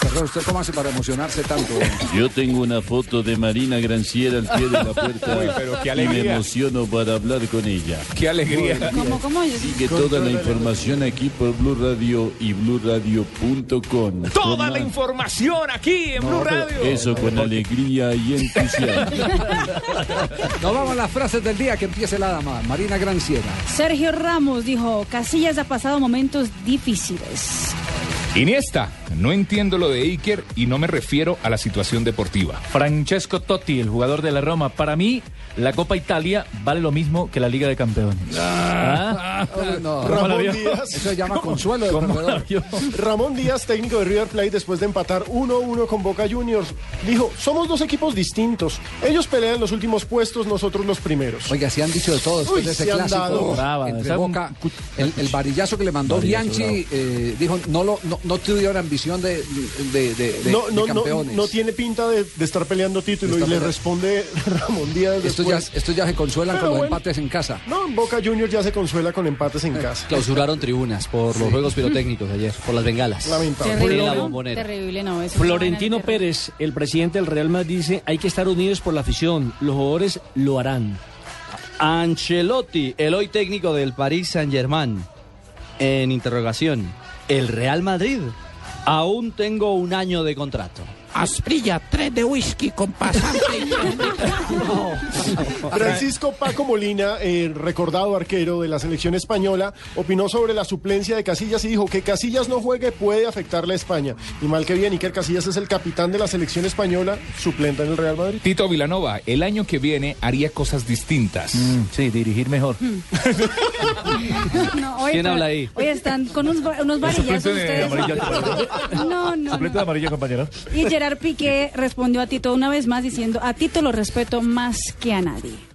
Perdón, ¿usted cómo hace para emocionarse tanto? Yo tengo una foto de Marina Granciera al pie de la puerta Uy, pero qué y me emociono para hablar con ella. Qué alegría. ¿Cómo, cómo? Sigue toda la información aquí por Blue Radio y BlueRadio.com. Toda Toma la información aquí en Blue Radio. Eso con alegría y entusiasmo. Nos vamos a las frases del día que empiece la dama, Marina Granciera. Sergio Ramos dijo, Casillas ha pasado momentos difíciles. Iniesta, no entiendo lo de Iker y no me refiero a la situación deportiva. Francesco Totti, el jugador de la Roma. Para mí, la Copa Italia vale lo mismo que la Liga de Campeones. ¿Ah? No, ¿Cómo la Ramón? Díaz, eso se llama consuelo de. Ramón Díaz, técnico de River Plate, después de empatar 1-1 con Boca Juniors, dijo, somos dos equipos distintos. Ellos pelean los últimos puestos, nosotros los primeros. Oiga, se han dicho de todo después Uy, de ese clásico dado. Brava, entre. El, el varillazo que le mandó Bianchi eh, dijo no lo no, no tuvieron ambición de, de, de- de- no, no, no, campeones. no tiene pinta de, de estar peleando título y le responde Ramón Díaz Estos ya, ya se consuelan Pero con los empates en casa. No, Boca Juniors ya se consuela con empates en casa. Clausuraron tribunas por los juegos pirotécnicos ayer, por las bengalas. Lamentable. Terrible, la ¿no? bombonera. Terrible, no. eso es una Florentino. Pérez, el presidente del Real Madrid, dice hay que estar unidos por la afición. Los jugadores lo harán. Ancelotti, el hoy técnico del Paris Saint-Germain. En interrogación, ¿el Real Madrid? Aún tengo un año de contrato. Asprilla, tres de whisky con pasante. Francisco Paco Molina, eh, recordado arquero de la selección española, opinó sobre la suplencia de Casillas y dijo que Casillas no juegue puede afectarle a España. Y mal que bien, Iker Casillas es el capitán de la selección española, suplente en el Real Madrid. Tito Vilanova, el año que viene haría cosas distintas. Mm, sí, dirigir mejor. No, oye, ¿Quién pero- habla ahí? Oye, están con unos, unos varillazos ustedes. No, no, no. amarilla, compañero. Y Gerard Piqué respondió a Tito una vez más diciendo, a Tito lo respeto más que a nadie.